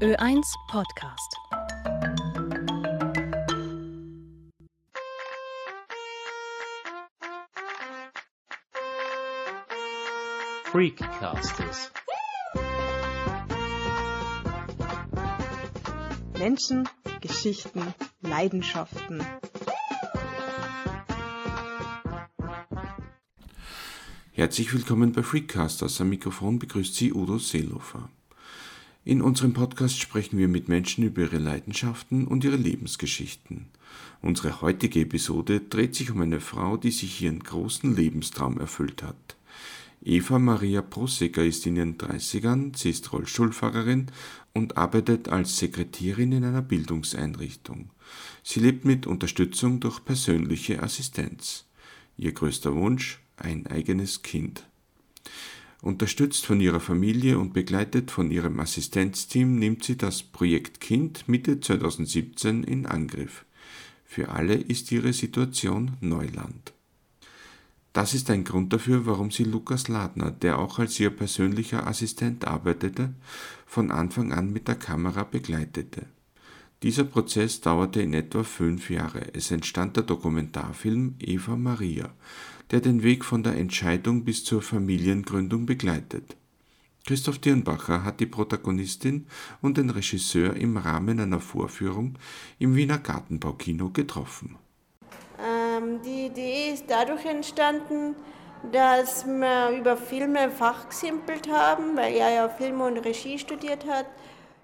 Ö1 Podcast. Freakcasters. Menschen, Geschichten, Leidenschaften. Herzlich willkommen bei Freakcasters. Am Mikrofon begrüßt Sie Udo Seelofer. In unserem Podcast sprechen wir mit Menschen über ihre Leidenschaften und ihre Lebensgeschichten. Unsere heutige Episode dreht sich um eine Frau, die sich ihren großen Lebenstraum erfüllt hat. Eva Maria Prosegger ist in ihren 30ern, sie ist Rollstuhlfahrerin und arbeitet als Sekretärin in einer Bildungseinrichtung. Sie lebt mit Unterstützung durch persönliche Assistenz. Ihr größter Wunsch, ein eigenes Kind. Unterstützt von ihrer Familie und begleitet von ihrem Assistenzteam nimmt sie das Projekt Kind Mitte 2017 in Angriff. Für alle ist ihre Situation Neuland. Das ist ein Grund dafür, warum sie Lukas Ladner, der auch als ihr persönlicher Assistent arbeitete, von Anfang an mit der Kamera begleitete. Dieser Prozess dauerte in etwa fünf Jahre. Es entstand der Dokumentarfilm Eva Maria, der den Weg von der Entscheidung bis zur Familiengründung begleitet. Christoph Dirnbacher hat die Protagonistin und den Regisseur im Rahmen einer Vorführung im Wiener Gartenbaukino getroffen. Ähm, die Idee ist dadurch entstanden, dass wir über Filme fachgesimpelt haben, weil er ja Film und Regie studiert hat,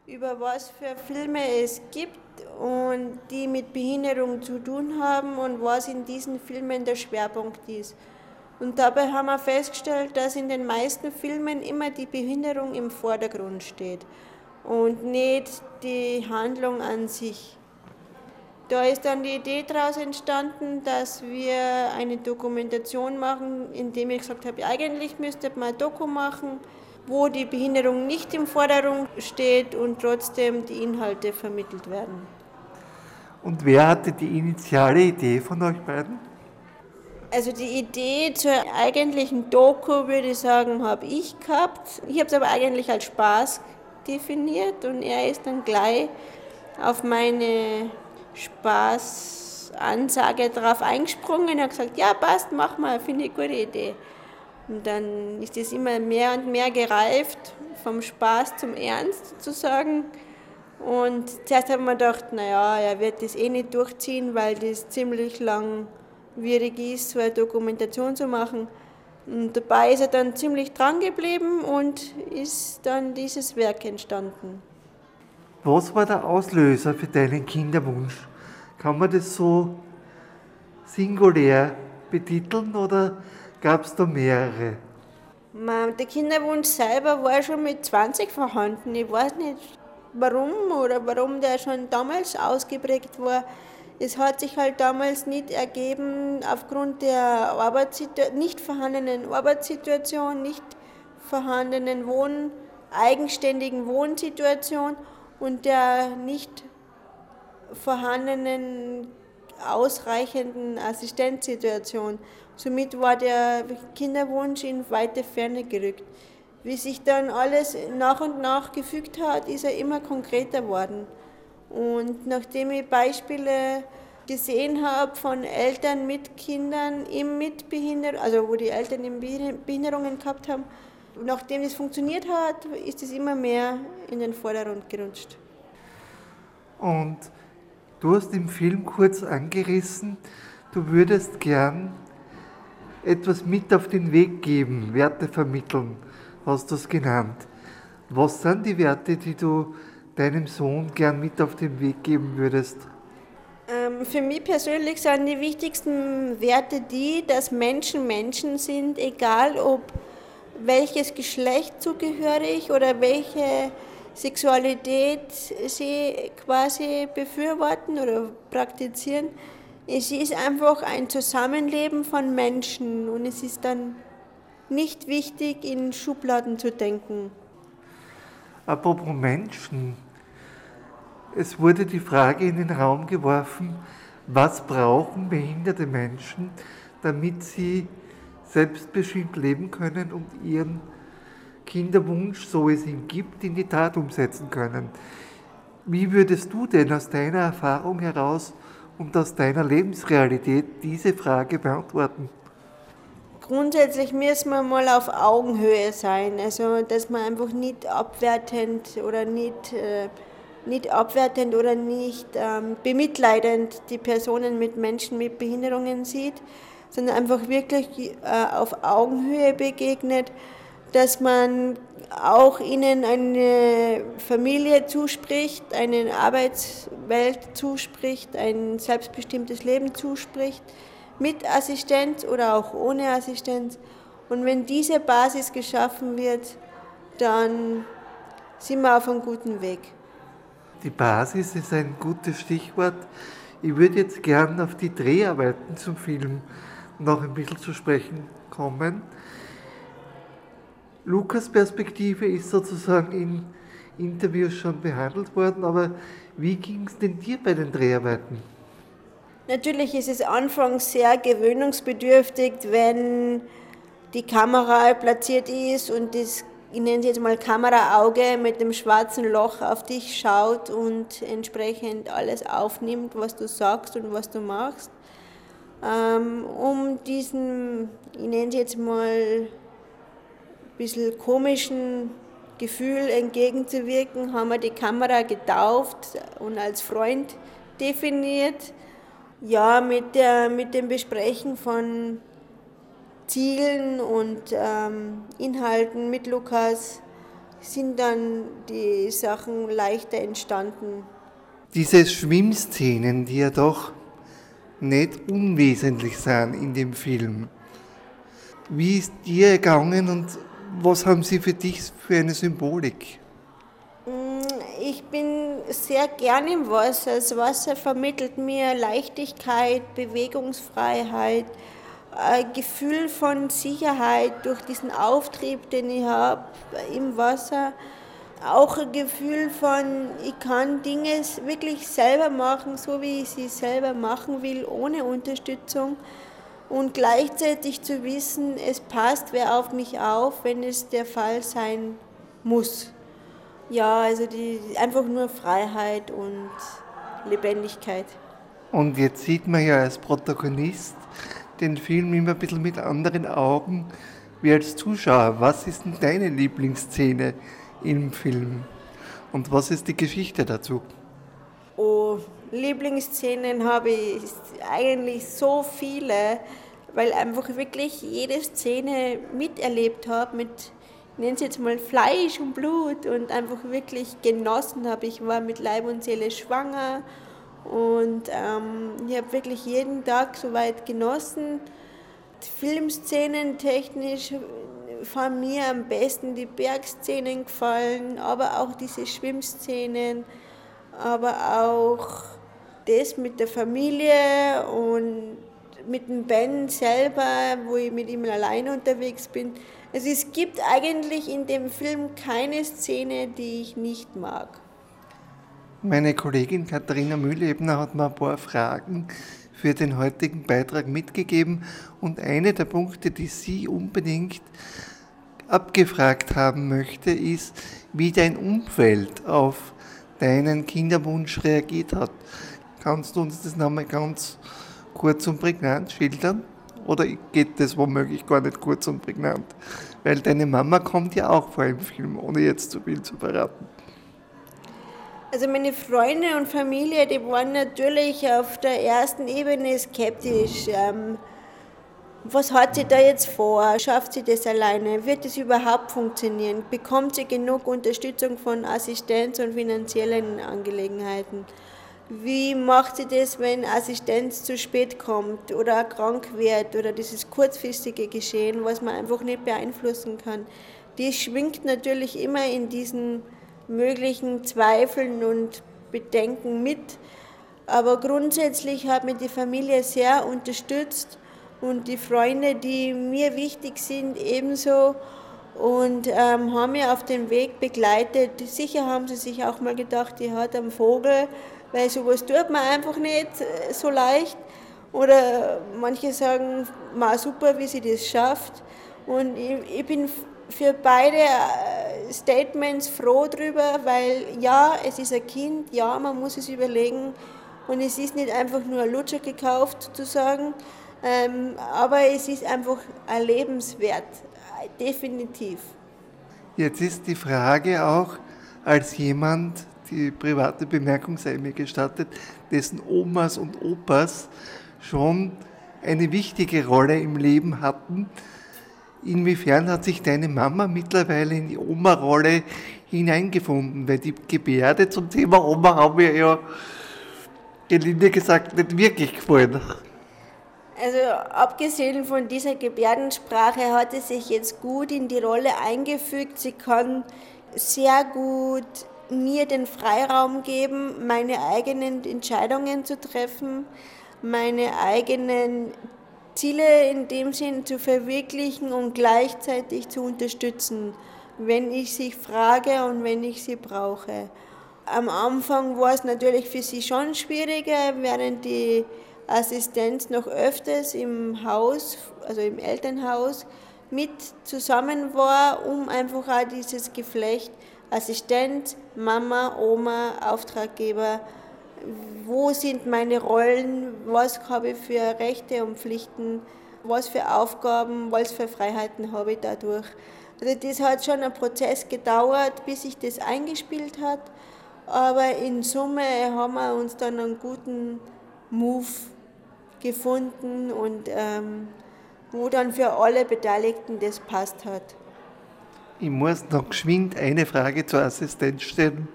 über was für Filme es gibt und die mit Behinderung zu tun haben und was in diesen Filmen der Schwerpunkt ist. Und dabei haben wir festgestellt, dass in den meisten Filmen immer die Behinderung im Vordergrund steht und nicht die Handlung an sich. Da ist dann die Idee daraus entstanden, dass wir eine Dokumentation machen, indem ich gesagt habe, eigentlich müsste man ein Doku machen, wo die Behinderung nicht im Vordergrund steht und trotzdem die Inhalte vermittelt werden. Und wer hatte die initiale Idee von euch beiden? Also die Idee zur eigentlichen Doku, würde ich sagen, habe ich gehabt. Ich habe es aber eigentlich als Spaß definiert und er ist dann gleich auf meine Spaßansage drauf eingesprungen und hat gesagt, ja passt, mach mal, finde ich eine gute Idee. Und dann ist es immer mehr und mehr gereift, vom Spaß zum Ernst sozusagen. Und zuerst haben wir gedacht, naja, er wird das eh nicht durchziehen, weil das ziemlich langwierig ist, so eine Dokumentation zu machen. Und dabei ist er dann ziemlich dran geblieben und ist dann dieses Werk entstanden. Was war der Auslöser für deinen Kinderwunsch? Kann man das so singulär betiteln oder gab es da mehrere? Der Kinderwunsch selber war schon mit 20 vorhanden. Ich weiß nicht, warum oder warum der schon damals ausgeprägt war. Es hat sich halt damals nicht ergeben aufgrund der nicht vorhandenen Arbeitssituation, nicht vorhandenen Wohn eigenständigen Wohnsituation und der nicht vorhandenen ausreichenden Assistenzsituation. Somit war der Kinderwunsch in weite Ferne gerückt. Wie sich dann alles nach und nach gefügt hat, ist er immer konkreter geworden. Und nachdem ich Beispiele gesehen habe von Eltern mit Kindern im mit Behinderung, also wo die Eltern Behinderungen gehabt haben, nachdem es funktioniert hat, ist es immer mehr in den Vordergrund gerutscht. Und du hast im Film kurz angerissen, du würdest gern etwas mit auf den Weg geben, Werte vermitteln hast du es genannt. Was sind die Werte, die du deinem Sohn gern mit auf den Weg geben würdest? Ähm, für mich persönlich sind die wichtigsten Werte die, dass Menschen Menschen sind, egal ob welches Geschlecht zugehörig oder welche Sexualität sie quasi befürworten oder praktizieren. Es ist einfach ein Zusammenleben von Menschen und es ist dann nicht wichtig, in Schubladen zu denken. Apropos Menschen. Es wurde die Frage in den Raum geworfen, was brauchen behinderte Menschen, damit sie selbstbestimmt leben können und ihren Kinderwunsch, so es ihn gibt, in die Tat umsetzen können. Wie würdest du denn aus deiner Erfahrung heraus und aus deiner Lebensrealität diese Frage beantworten? Grundsätzlich müssen wir mal auf Augenhöhe sein, also dass man einfach nicht abwertend oder nicht, äh, nicht abwertend oder nicht ähm, bemitleidend die Personen mit Menschen mit Behinderungen sieht, sondern einfach wirklich äh, auf Augenhöhe begegnet, dass man auch ihnen eine Familie zuspricht, eine Arbeitswelt zuspricht, ein selbstbestimmtes Leben zuspricht, mit Assistenz oder auch ohne Assistenz. Und wenn diese Basis geschaffen wird, dann sind wir auf einem guten Weg. Die Basis ist ein gutes Stichwort. Ich würde jetzt gern auf die Dreharbeiten zum Film noch ein bisschen zu sprechen kommen. Lukas Perspektive ist sozusagen in Interviews schon behandelt worden, aber wie ging es denn dir bei den Dreharbeiten? Natürlich ist es anfangs sehr gewöhnungsbedürftig, wenn die Kamera platziert ist und das, ich nenne es jetzt mal Kameraauge mit dem schwarzen Loch auf dich schaut und entsprechend alles aufnimmt, was du sagst und was du machst. Ähm, um diesen, ich nenne es jetzt mal, bisschen komischen Gefühl entgegenzuwirken, haben wir die Kamera getauft und als Freund definiert. Ja, mit, der, mit dem Besprechen von Zielen und ähm, Inhalten mit Lukas sind dann die Sachen leichter entstanden. Diese Schwimmszenen, die ja doch nicht unwesentlich sind in dem Film. Wie ist dir gegangen und was haben sie für dich für eine Symbolik? Ich bin sehr gern im Wasser. Das Wasser vermittelt mir Leichtigkeit, Bewegungsfreiheit, ein Gefühl von Sicherheit durch diesen Auftrieb, den ich habe im Wasser. Auch ein Gefühl von, ich kann Dinge wirklich selber machen, so wie ich sie selber machen will, ohne Unterstützung. Und gleichzeitig zu wissen, es passt wer auf mich auf, wenn es der Fall sein muss. Ja, also die, einfach nur Freiheit und Lebendigkeit. Und jetzt sieht man ja als Protagonist den Film immer ein bisschen mit anderen Augen wie als Zuschauer. Was ist denn deine Lieblingsszene im Film? Und was ist die Geschichte dazu? Oh, Lieblingsszenen habe ich eigentlich so viele, weil einfach wirklich jede Szene miterlebt habe mit nenne es jetzt mal Fleisch und Blut und einfach wirklich genossen habe. Ich war mit Leib und Seele schwanger und ähm, ich habe wirklich jeden Tag soweit genossen. Filmszenen technisch von mir am besten die Bergszenen gefallen, aber auch diese Schwimmszenen, aber auch das mit der Familie und mit dem Ben selber, wo ich mit ihm alleine unterwegs bin. Also es gibt eigentlich in dem Film keine Szene, die ich nicht mag. Meine Kollegin Katharina Mühlebner hat mir ein paar Fragen für den heutigen Beitrag mitgegeben und eine der Punkte, die sie unbedingt abgefragt haben möchte, ist, wie dein Umfeld auf deinen Kinderwunsch reagiert hat. Kannst du uns das nochmal ganz kurz und prägnant schildern? Oder geht das womöglich gar nicht kurz und prägnant? Weil deine Mama kommt ja auch vor im Film, ohne jetzt zu viel zu verraten. Also meine Freunde und Familie, die waren natürlich auf der ersten Ebene skeptisch. Ähm, was hat sie da jetzt vor? Schafft sie das alleine? Wird es überhaupt funktionieren? Bekommt sie genug Unterstützung von Assistenz und finanziellen Angelegenheiten? Wie macht sie das, wenn Assistenz zu spät kommt oder krank wird oder dieses kurzfristige Geschehen, was man einfach nicht beeinflussen kann? Die schwingt natürlich immer in diesen möglichen Zweifeln und Bedenken mit. Aber grundsätzlich hat mich die Familie sehr unterstützt und die Freunde, die mir wichtig sind, ebenso und ähm, haben mich auf den Weg begleitet. Sicher haben sie sich auch mal gedacht, die hat einen Vogel weil sowas tut man einfach nicht äh, so leicht. Oder manche sagen, ma super, wie sie das schafft. Und ich, ich bin für beide äh, Statements froh drüber, weil ja, es ist ein Kind, ja, man muss es überlegen und es ist nicht einfach nur ein Lutscher gekauft sozusagen, ähm, aber es ist einfach ein Lebenswert, definitiv. Jetzt ist die Frage auch, als jemand, die private Bemerkung sei mir gestattet, dessen Omas und Opas schon eine wichtige Rolle im Leben hatten. Inwiefern hat sich deine Mama mittlerweile in die Oma-Rolle hineingefunden? Weil die Gebärde zum Thema Oma haben mir ja gelinde gesagt nicht wirklich gefallen. Also abgesehen von dieser Gebärdensprache hat sie sich jetzt gut in die Rolle eingefügt. Sie kann sehr gut mir den Freiraum geben, meine eigenen Entscheidungen zu treffen, meine eigenen Ziele in dem Sinn zu verwirklichen und gleichzeitig zu unterstützen, wenn ich sie frage und wenn ich sie brauche. Am Anfang war es natürlich für sie schon schwieriger, während die Assistenz noch öfters im Haus, also im Elternhaus, mit zusammen war, um einfach auch dieses Geflecht Assistent, Mama, Oma, Auftraggeber, wo sind meine Rollen, was habe ich für Rechte und Pflichten, was für Aufgaben, was für Freiheiten habe ich dadurch. Also das hat schon ein Prozess gedauert, bis sich das eingespielt hat, aber in Summe haben wir uns dann einen guten Move gefunden und ähm, wo dann für alle Beteiligten das passt hat. Ich muss noch geschwind eine Frage zur Assistenz stellen,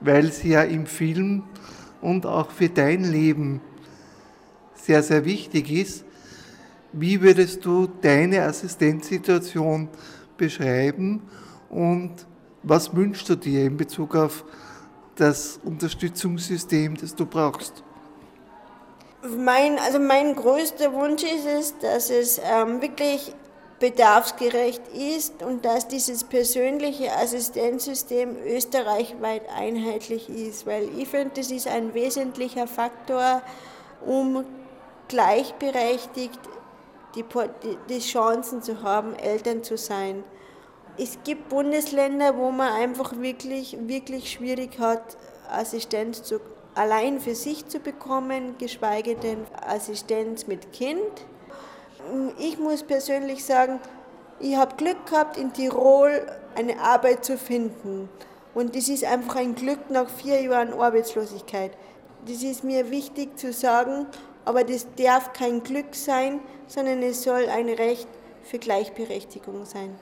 weil sie ja im Film und auch für dein Leben sehr, sehr wichtig ist. Wie würdest du deine Assistenzsituation beschreiben und was wünschst du dir in Bezug auf das Unterstützungssystem, das du brauchst? Mein, also mein größter Wunsch ist es, dass es ähm, wirklich bedarfsgerecht ist und dass dieses persönliche Assistenzsystem österreichweit einheitlich ist, weil ich finde, das ist ein wesentlicher Faktor, um gleichberechtigt die, die Chancen zu haben, Eltern zu sein. Es gibt Bundesländer, wo man einfach wirklich, wirklich schwierig hat, Assistenz zu allein für sich zu bekommen, geschweige denn Assistenz mit Kind. Ich muss persönlich sagen, ich habe Glück gehabt, in Tirol eine Arbeit zu finden. Und das ist einfach ein Glück nach vier Jahren Arbeitslosigkeit. Das ist mir wichtig zu sagen, aber das darf kein Glück sein, sondern es soll ein Recht für Gleichberechtigung sein.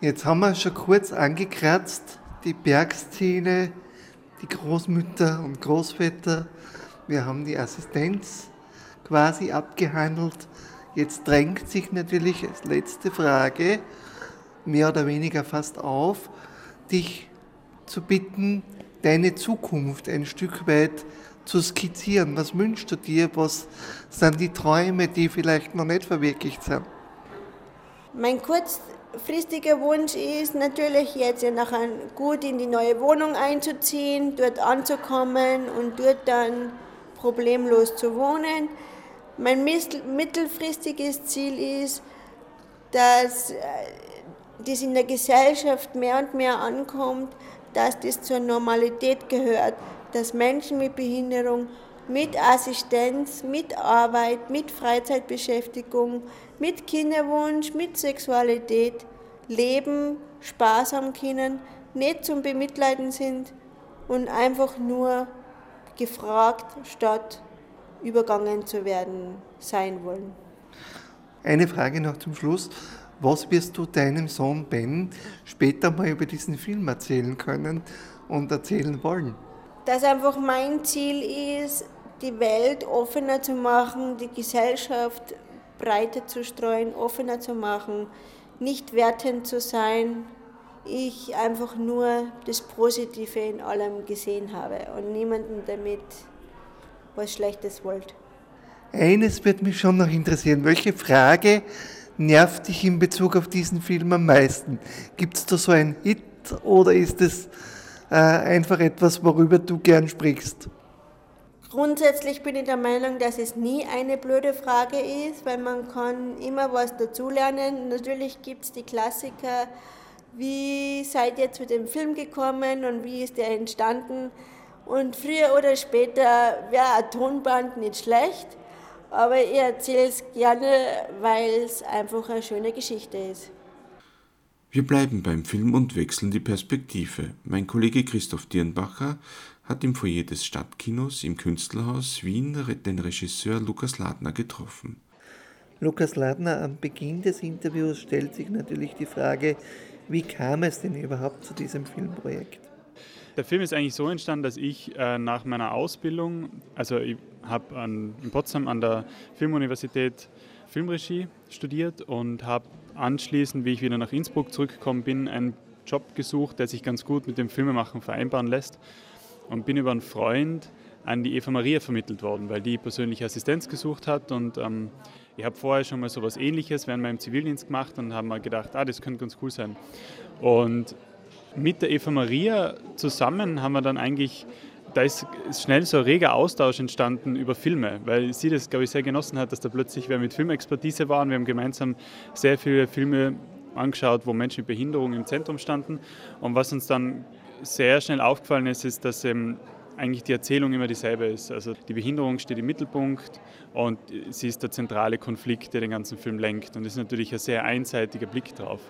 Jetzt haben wir schon kurz angekratzt, die Bergszene die Großmütter und Großväter. Wir haben die Assistenz quasi abgehandelt. Jetzt drängt sich natürlich als letzte Frage mehr oder weniger fast auf, dich zu bitten, deine Zukunft ein Stück weit zu skizzieren. Was wünschst du dir? Was sind die Träume, die vielleicht noch nicht verwirklicht sind? Mein kurz, fristiger Wunsch ist natürlich jetzt nachher gut in die neue Wohnung einzuziehen, dort anzukommen und dort dann problemlos zu wohnen. Mein mittelfristiges Ziel ist, dass äh, das in der Gesellschaft mehr und mehr ankommt, dass das zur Normalität gehört, dass Menschen mit Behinderung mit Assistenz, mit Arbeit, mit Freizeitbeschäftigung, mit Kinderwunsch, mit Sexualität leben, Spaß haben können, nicht zum Bemitleiden sind und einfach nur gefragt statt übergangen zu werden sein wollen. Eine Frage noch zum Schluss. Was wirst du deinem Sohn Ben später mal über diesen Film erzählen können und erzählen wollen? Dass einfach mein Ziel ist, die Welt offener zu machen, die Gesellschaft breiter zu streuen, offener zu machen, nicht wertend zu sein. Ich einfach nur das Positive in allem gesehen habe und niemanden damit was Schlechtes wollte. Eines wird mich schon noch interessieren. Welche Frage nervt dich in Bezug auf diesen Film am meisten? Gibt es da so einen Hit oder ist es äh, einfach etwas, worüber du gern sprichst? Grundsätzlich bin ich der Meinung, dass es nie eine blöde Frage ist, weil man kann immer was dazulernen. Natürlich gibt es die Klassiker, wie seid ihr zu dem Film gekommen und wie ist der entstanden? Und früher oder später wäre ein Tonband nicht schlecht, aber ich erzähle es gerne, weil es einfach eine schöne Geschichte ist. Wir bleiben beim Film und wechseln die Perspektive. Mein Kollege Christoph Dirnbacher hat im Foyer des Stadtkinos im Künstlerhaus Wien den Regisseur Lukas Ladner getroffen. Lukas Ladner, am Beginn des Interviews stellt sich natürlich die Frage, wie kam es denn überhaupt zu diesem Filmprojekt? Der Film ist eigentlich so entstanden, dass ich äh, nach meiner Ausbildung, also ich habe in Potsdam an der Filmuniversität Filmregie studiert und habe anschließend, wie ich wieder nach Innsbruck zurückgekommen bin, einen Job gesucht, der sich ganz gut mit dem Filmemachen vereinbaren lässt und bin über einen Freund an die Eva Maria vermittelt worden, weil die persönliche Assistenz gesucht hat und ähm, ich habe vorher schon mal so etwas Ähnliches während meinem Zivildienst gemacht und habe mir gedacht, ah, das könnte ganz cool sein. Und mit der Eva Maria zusammen haben wir dann eigentlich da ist schnell so ein reger Austausch entstanden über Filme, weil sie das, glaube ich, sehr genossen hat, dass da plötzlich wer mit Filmexpertise war und wir haben gemeinsam sehr viele Filme angeschaut, wo Menschen mit Behinderung im Zentrum standen. Und was uns dann sehr schnell aufgefallen ist, ist, dass ähm, eigentlich die Erzählung immer dieselbe ist. Also die Behinderung steht im Mittelpunkt und sie ist der zentrale Konflikt, der den ganzen Film lenkt. Und das ist natürlich ein sehr einseitiger Blick drauf.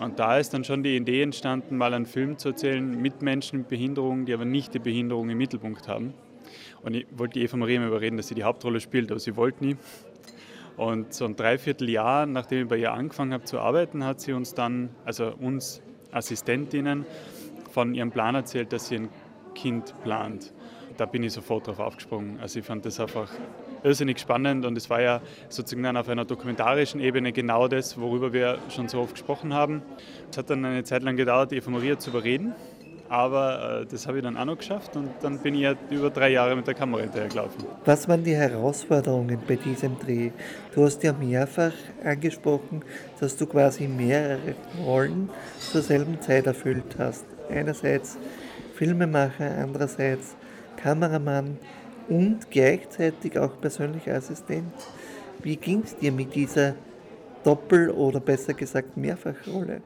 Und da ist dann schon die Idee entstanden, mal einen Film zu erzählen mit Menschen mit Behinderung, die aber nicht die Behinderung im Mittelpunkt haben. Und ich wollte die Eva Maria immer überreden, dass sie die Hauptrolle spielt, aber sie wollte nie. Und so ein Dreivierteljahr, nachdem ich bei ihr angefangen habe zu arbeiten, hat sie uns dann, also uns Assistentinnen, von ihrem Plan erzählt, dass sie ein Kind plant. Da bin ich sofort drauf aufgesprungen. Also ich fand das einfach irrsinnig spannend und es war ja sozusagen auf einer dokumentarischen Ebene genau das, worüber wir schon so oft gesprochen haben. Es hat dann eine Zeit lang gedauert, Eva Maria zu überreden, aber äh, das habe ich dann auch noch geschafft und dann bin ich ja über drei Jahre mit der Kamera hinterhergelaufen. Was waren die Herausforderungen bei diesem Dreh? Du hast ja mehrfach angesprochen, dass du quasi mehrere Rollen zur selben Zeit erfüllt hast. Einerseits Filmemacher, andererseits Kameramann, und gleichzeitig auch persönlicher Assistent. Wie ging es dir mit dieser Doppel- oder besser gesagt Mehrfachrolle?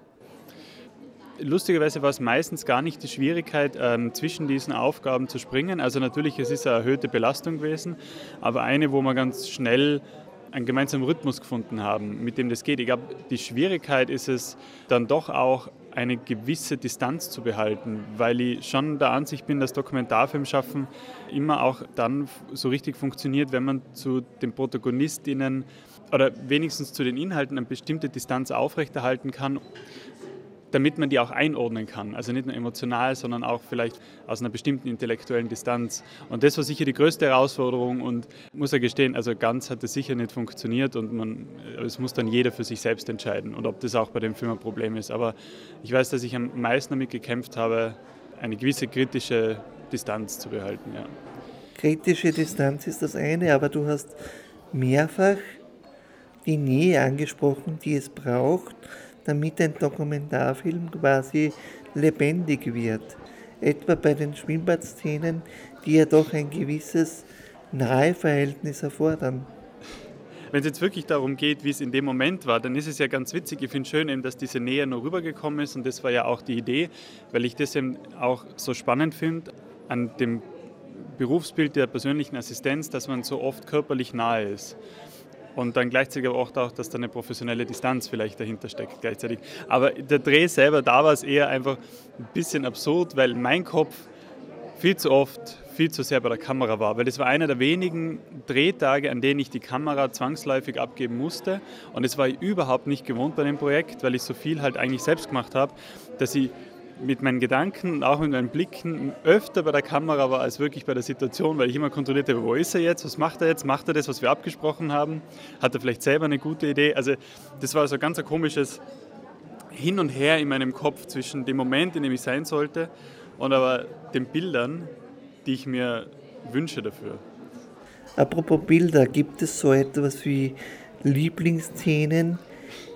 Lustigerweise war es meistens gar nicht die Schwierigkeit, ähm, zwischen diesen Aufgaben zu springen. Also natürlich, es ist eine erhöhte Belastung gewesen, aber eine, wo wir ganz schnell einen gemeinsamen Rhythmus gefunden haben, mit dem das geht. Ich glaube, die Schwierigkeit ist es dann doch auch, eine gewisse Distanz zu behalten, weil ich schon der Ansicht bin, dass Dokumentarfilm schaffen immer auch dann so richtig funktioniert, wenn man zu den Protagonistinnen oder wenigstens zu den Inhalten eine bestimmte Distanz aufrechterhalten kann damit man die auch einordnen kann. Also nicht nur emotional, sondern auch vielleicht aus einer bestimmten intellektuellen Distanz. Und das war sicher die größte Herausforderung und muss ja gestehen, also ganz hat es sicher nicht funktioniert und man, es muss dann jeder für sich selbst entscheiden und ob das auch bei dem Film ein Problem ist. Aber ich weiß, dass ich am meisten damit gekämpft habe, eine gewisse kritische Distanz zu behalten. Ja. Kritische Distanz ist das eine, aber du hast mehrfach die Nähe angesprochen, die es braucht, damit ein Dokumentarfilm quasi lebendig wird. Etwa bei den Schwimmbadszenen, die ja doch ein gewisses Naheverhältnis erfordern. Wenn es jetzt wirklich darum geht, wie es in dem Moment war, dann ist es ja ganz witzig. Ich finde schön, eben, dass diese Nähe noch rübergekommen ist und das war ja auch die Idee, weil ich das eben auch so spannend finde an dem Berufsbild der persönlichen Assistenz, dass man so oft körperlich nahe ist und dann gleichzeitig aber auch, dass da eine professionelle Distanz vielleicht dahinter steckt gleichzeitig. Aber der Dreh selber, da war es eher einfach ein bisschen absurd, weil mein Kopf viel zu oft viel zu sehr bei der Kamera war, weil das war einer der wenigen Drehtage, an denen ich die Kamera zwangsläufig abgeben musste und das war ich überhaupt nicht gewohnt bei dem Projekt, weil ich so viel halt eigentlich selbst gemacht habe, dass ich mit meinen Gedanken und auch mit meinen Blicken öfter bei der Kamera war als wirklich bei der Situation, weil ich immer kontrolliert habe, wo ist er jetzt, was macht er jetzt, macht er das, was wir abgesprochen haben, hat er vielleicht selber eine gute Idee. Also das war so ein ganz komisches Hin und Her in meinem Kopf zwischen dem Moment, in dem ich sein sollte und aber den Bildern, die ich mir wünsche dafür. Apropos Bilder, gibt es so etwas wie Lieblingsszenen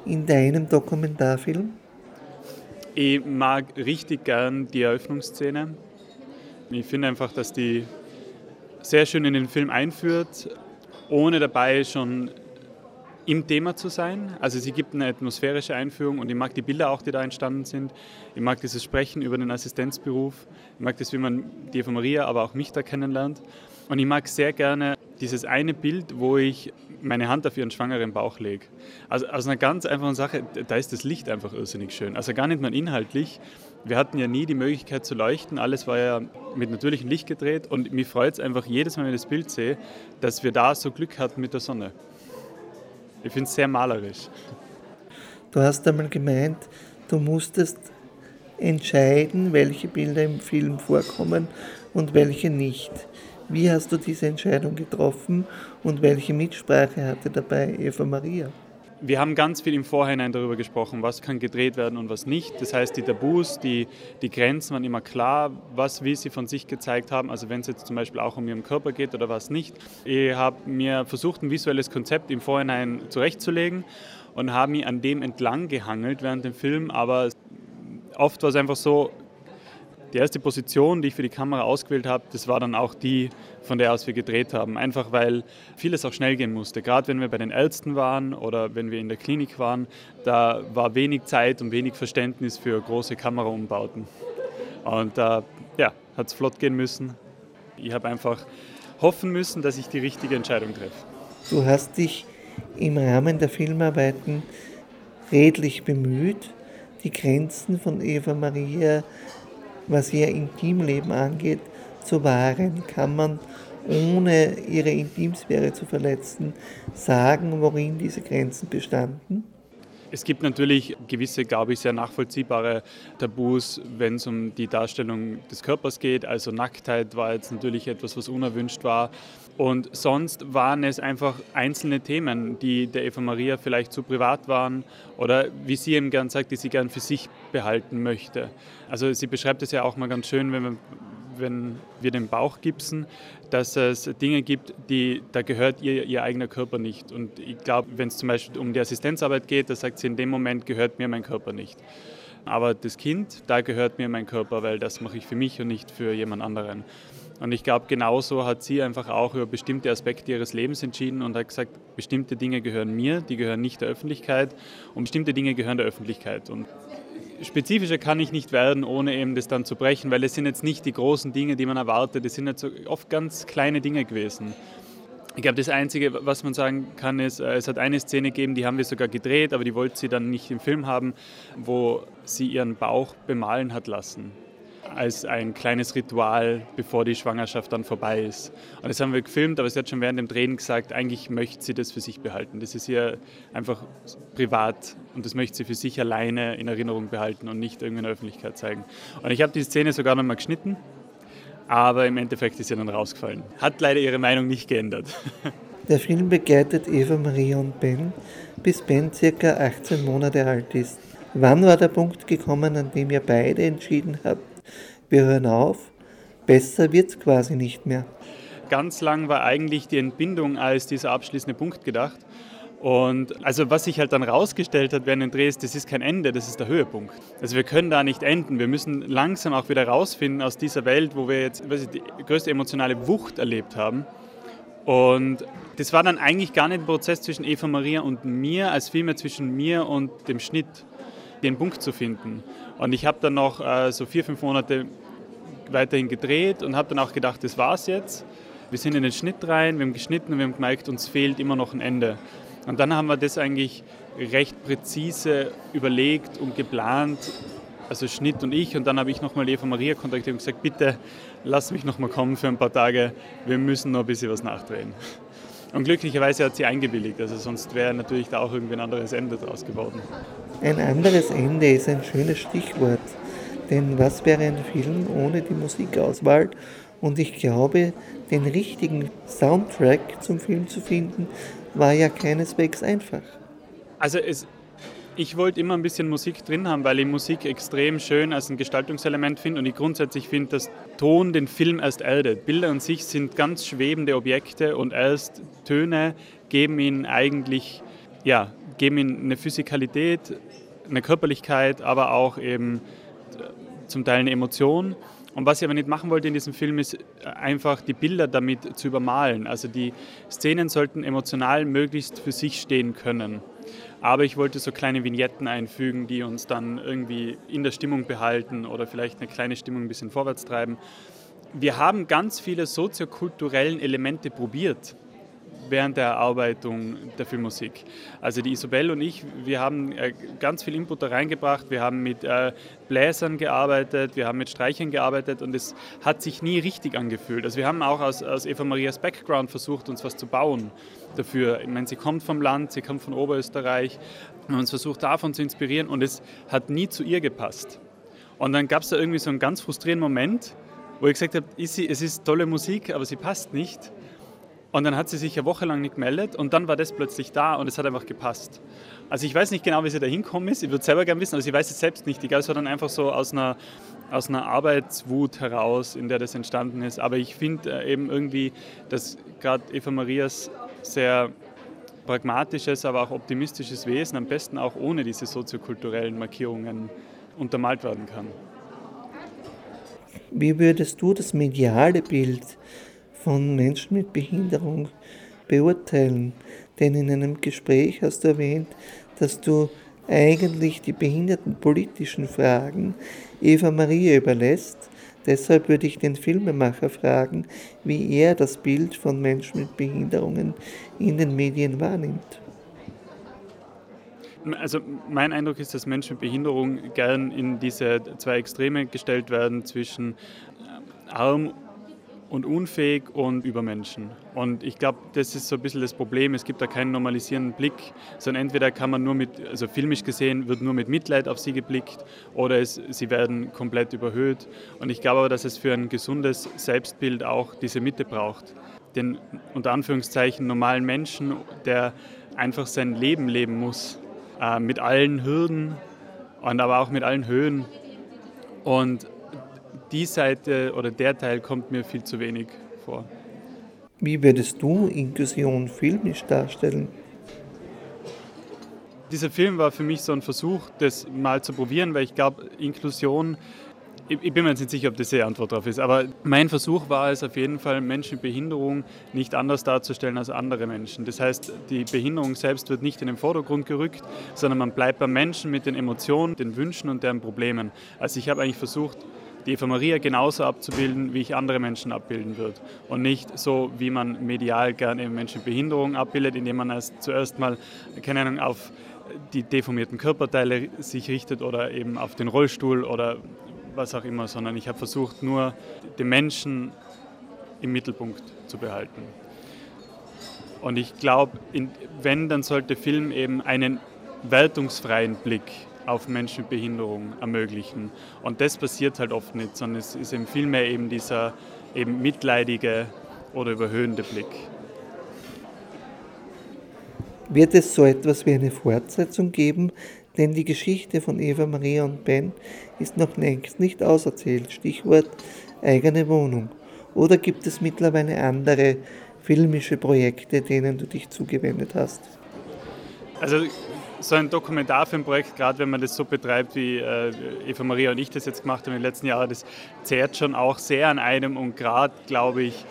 in deinem Dokumentarfilm? Ich mag richtig gern die Eröffnungsszene. Ich finde einfach, dass die sehr schön in den Film einführt, ohne dabei schon im Thema zu sein. Also sie gibt eine atmosphärische Einführung und ich mag die Bilder auch, die da entstanden sind. Ich mag dieses Sprechen über den Assistenzberuf. Ich mag das, wie man die Eva Maria, aber auch mich da kennenlernt. Und ich mag sehr gerne dieses eine Bild, wo ich meine Hand auf ihren schwangeren Bauch lege. Also aus einer ganz einfachen Sache, da ist das Licht einfach irrsinnig schön. Also gar nicht mal inhaltlich. Wir hatten ja nie die Möglichkeit zu leuchten. Alles war ja mit natürlichem Licht gedreht. Und mich freut es einfach jedes Mal, wenn ich das Bild sehe, dass wir da so Glück hatten mit der Sonne. Ich finde es sehr malerisch. Du hast einmal gemeint, du musstest entscheiden, welche Bilder im Film vorkommen und welche nicht. Wie hast du diese Entscheidung getroffen und welche Mitsprache hatte dabei Eva Maria? Wir haben ganz viel im Vorhinein darüber gesprochen, was kann gedreht werden und was nicht. Das heißt, die Tabus, die, die Grenzen waren immer klar, was wie sie von sich gezeigt haben. Also wenn es jetzt zum Beispiel auch um ihren Körper geht oder was nicht. Ich habe mir versucht, ein visuelles Konzept im Vorhinein zurechtzulegen und habe mich an dem entlang gehangelt während dem Film. Aber oft war es einfach so, die erste Position, die ich für die Kamera ausgewählt habe, das war dann auch die, von der aus wir gedreht haben. Einfach weil vieles auch schnell gehen musste. Gerade wenn wir bei den Ärzten waren oder wenn wir in der Klinik waren, da war wenig Zeit und wenig Verständnis für große Kameraumbauten. Und da äh, ja, hat es flott gehen müssen. Ich habe einfach hoffen müssen, dass ich die richtige Entscheidung treffe. Du hast dich im Rahmen der Filmarbeiten redlich bemüht, die Grenzen von Eva Maria was ihr Intimleben angeht, zu wahren, kann man ohne ihre Intimsphäre zu verletzen, sagen, worin diese Grenzen bestanden? Es gibt natürlich gewisse, glaube ich, sehr nachvollziehbare Tabus, wenn es um die Darstellung des Körpers geht. Also Nacktheit war jetzt natürlich etwas, was unerwünscht war. Und sonst waren es einfach einzelne Themen, die der Eva Maria vielleicht zu privat waren oder wie sie eben gern sagt, die sie gern für sich behalten möchte. Also sie beschreibt es ja auch mal ganz schön, wenn wir, wenn wir den Bauch gipsen, dass es Dinge gibt, die, da gehört ihr, ihr eigener Körper nicht. Und ich glaube, wenn es zum Beispiel um die Assistenzarbeit geht, da sagt sie, in dem Moment gehört mir mein Körper nicht. Aber das Kind, da gehört mir mein Körper, weil das mache ich für mich und nicht für jemand anderen. Und ich glaube, genauso hat sie einfach auch über bestimmte Aspekte ihres Lebens entschieden und hat gesagt, bestimmte Dinge gehören mir, die gehören nicht der Öffentlichkeit und bestimmte Dinge gehören der Öffentlichkeit. Und spezifischer kann ich nicht werden, ohne eben das dann zu brechen, weil es sind jetzt nicht die großen Dinge, die man erwartet, es sind jetzt oft ganz kleine Dinge gewesen. Ich glaube, das Einzige, was man sagen kann, ist, äh, es hat eine Szene gegeben, die haben wir sogar gedreht, aber die wollte sie dann nicht im Film haben, wo sie ihren Bauch bemalen hat lassen als ein kleines Ritual, bevor die Schwangerschaft dann vorbei ist. Und das haben wir gefilmt, aber sie hat schon während dem Drehen gesagt, eigentlich möchte sie das für sich behalten. Das ist ihr einfach privat und das möchte sie für sich alleine in Erinnerung behalten und nicht irgendwie in der Öffentlichkeit zeigen. Und ich habe die Szene sogar noch mal geschnitten, aber im Endeffekt ist sie dann rausgefallen. Hat leider ihre Meinung nicht geändert. Der Film begleitet Eva Maria und Ben, bis Ben circa 18 Monate alt ist. Wann war der Punkt gekommen, an dem ihr beide entschieden habt, wir hören auf, besser wird es quasi nicht mehr. Ganz lang war eigentlich die Entbindung als dieser abschließende Punkt gedacht. Und also was sich halt dann rausgestellt hat während den Drehs, das ist kein Ende, das ist der Höhepunkt. Also wir können da nicht enden. Wir müssen langsam auch wieder rausfinden aus dieser Welt, wo wir jetzt ich, die größte emotionale Wucht erlebt haben. Und das war dann eigentlich gar nicht ein Prozess zwischen Eva Maria und mir, als vielmehr zwischen mir und dem Schnitt, den Punkt zu finden. Und ich habe dann noch äh, so vier, fünf Monate weiterhin gedreht und habe dann auch gedacht, das war's jetzt. Wir sind in den Schnitt rein, wir haben geschnitten und wir haben gemerkt, uns fehlt immer noch ein Ende. Und dann haben wir das eigentlich recht präzise überlegt und geplant, also Schnitt und ich. Und dann habe ich nochmal Eva Maria kontaktiert und gesagt, bitte lass mich nochmal kommen für ein paar Tage, wir müssen noch ein bisschen was nachdrehen. Und glücklicherweise hat sie eingebilligt, also sonst wäre natürlich da auch irgendwie ein anderes Ende draus geworden. Ein anderes Ende ist ein schönes Stichwort. Denn was wäre ein Film ohne die Musikauswahl? Und ich glaube, den richtigen Soundtrack zum Film zu finden, war ja keineswegs einfach. Also es, ich wollte immer ein bisschen Musik drin haben, weil ich Musik extrem schön als ein Gestaltungselement finde und ich grundsätzlich finde, dass Ton den Film erst erdet. Bilder an sich sind ganz schwebende Objekte und erst Töne geben ihnen eigentlich, ja, geben ihnen eine Physikalität, eine Körperlichkeit, aber auch eben zum Teil eine Emotion. Und was ich aber nicht machen wollte in diesem Film, ist äh, einfach die Bilder damit zu übermalen. Also die Szenen sollten emotional möglichst für sich stehen können. Aber ich wollte so kleine Vignetten einfügen, die uns dann irgendwie in der Stimmung behalten oder vielleicht eine kleine Stimmung ein bisschen vorwärts treiben. Wir haben ganz viele soziokulturellen Elemente probiert während der Erarbeitung der Filmmusik. Also die Isobel und ich, wir haben äh, ganz viel Input da reingebracht. Wir haben mit äh, Bläsern gearbeitet, wir haben mit Streichern gearbeitet und es hat sich nie richtig angefühlt. Also wir haben auch aus, aus Eva Marias Background versucht, uns was zu bauen dafür. Ich meine, sie kommt vom Land, sie kommt von Oberösterreich. Wir haben uns versucht, davon zu inspirieren und es hat nie zu ihr gepasst. Und dann gab es da irgendwie so einen ganz frustrierenden Moment, wo ich gesagt habe, es ist tolle Musik, aber sie passt nicht. Und dann hat sie sich eine Woche lang nicht gemeldet und dann war das plötzlich da und es hat einfach gepasst. Also ich weiß nicht genau, wie sie da hinkommen ist. Ich würde selber gerne wissen, aber sie weiß es selbst nicht. Ich glaube, es war dann einfach so aus einer, aus einer Arbeitswut heraus, in der das entstanden ist. Aber ich finde äh, eben irgendwie, dass gerade Eva Marias sehr pragmatisches, aber auch optimistisches Wesen am besten auch ohne diese soziokulturellen Markierungen untermalt werden kann. Wie würdest du das mediale Bild von Menschen mit Behinderung beurteilen? Denn in einem Gespräch hast du erwähnt, dass du eigentlich die behindertenpolitischen Fragen Eva Maria überlässt Deshalb würde ich den Filmemacher fragen, wie er das Bild von Menschen mit Behinderungen in den Medien wahrnimmt. Also mein Eindruck ist, dass Menschen mit Behinderung gern in diese zwei Extreme gestellt werden zwischen arm und unfähig und Übermenschen. Und ich glaube, das ist so ein bisschen das Problem. Es gibt da keinen normalisierenden Blick, sondern entweder kann man nur mit, also filmisch gesehen, wird nur mit Mitleid auf sie geblickt oder es, sie werden komplett überhöht. Und ich glaube aber, dass es für ein gesundes Selbstbild auch diese Mitte braucht. Den unter Anführungszeichen normalen Menschen, der einfach sein Leben leben muss, äh, mit allen Hürden und aber auch mit allen Höhen. Und die Seite oder der Teil kommt mir viel zu wenig vor. Wie würdest du Inklusion filmisch darstellen? Dieser Film war für mich so ein Versuch, das mal zu probieren, weil ich glaube, Inklusion, ich, bin mir jetzt nicht sicher, ob das die Antwort darauf ist, aber mein Versuch war es auf jeden Fall, Menschen mit Behinderung nicht anders darzustellen als andere Menschen. Das heißt, die Behinderung selbst wird nicht in den Vordergrund gerückt, sondern man bleibt beim Menschen mit den Emotionen, den Wünschen und deren Problemen. Also ich habe eigentlich versucht, die Eva Maria genauso abzubilden, wie ich andere Menschen abbilden würde. Und nicht so, wie man medial gerne Menschen mit Behinderung abbildet, indem man erst zuerst mal, keine Ahnung, auf die deformierten Körperteile sich richtet oder eben auf den Rollstuhl oder was auch immer, sondern ich habe versucht, nur den Menschen im Mittelpunkt zu behalten. Und ich glaube, wenn, dann sollte Film eben einen wertungsfreien Blick auf Menschen mit Behinderung ermöglichen. Und das passiert halt oft nicht, sondern es ist eben vielmehr eben dieser eben mitleidige oder überhöhende Blick. Wird es so etwas wie eine Fortsetzung geben? Denn die Geschichte von Eva Maria und Ben ist noch längst nicht auserzählt. Stichwort eigene Wohnung. Oder gibt es mittlerweile andere filmische Projekte, denen du dich zugewendet hast? Also so ein Dokumentarfilmprojekt, gerade wenn man das so betreibt, wie äh, Eva Maria und ich das jetzt gemacht haben in den letzten Jahren, das zehrt schon auch sehr an einem und gerade, glaube ich,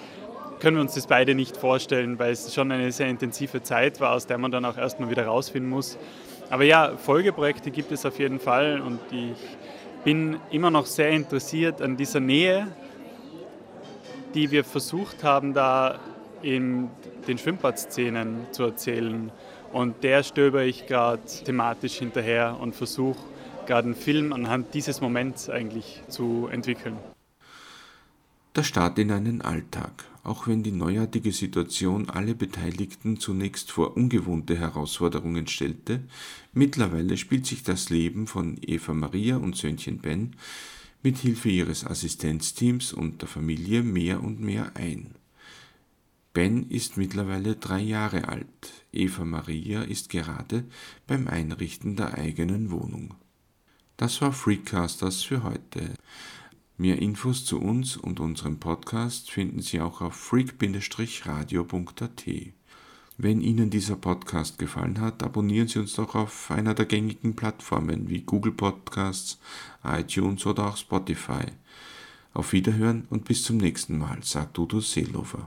können wir uns das beide nicht vorstellen, weil es schon eine sehr intensive Zeit war, aus der man dann auch erstmal wieder rausfinden muss. Aber ja, Folgeprojekte gibt es auf jeden Fall und ich bin immer noch sehr interessiert an dieser Nähe, die wir versucht haben, da in den Schwimmbadszenen zu erzählen und der stöber ich gerade thematisch hinterher und versuche gerade einen Film anhand dieses Moments eigentlich zu entwickeln. Der Start in einen Alltag, auch wenn die neuartige Situation alle Beteiligten zunächst vor ungewohnte Herausforderungen stellte, mittlerweile spielt sich das Leben von Eva Maria und Söhnchen Ben mit Hilfe ihres Assistenzteams und der Familie mehr und mehr ein. Ben ist mittlerweile drei Jahre alt. Eva Maria ist gerade beim Einrichten der eigenen Wohnung. Das war Freecasters für heute. Mehr Infos zu uns und unserem Podcast finden Sie auch auf freak-radio.at. Wenn Ihnen dieser Podcast gefallen hat, abonnieren Sie uns doch auf einer der gängigen Plattformen wie Google Podcasts, iTunes oder auch Spotify. Auf Wiederhören und bis zum nächsten Mal, sagt Udo Seelofer.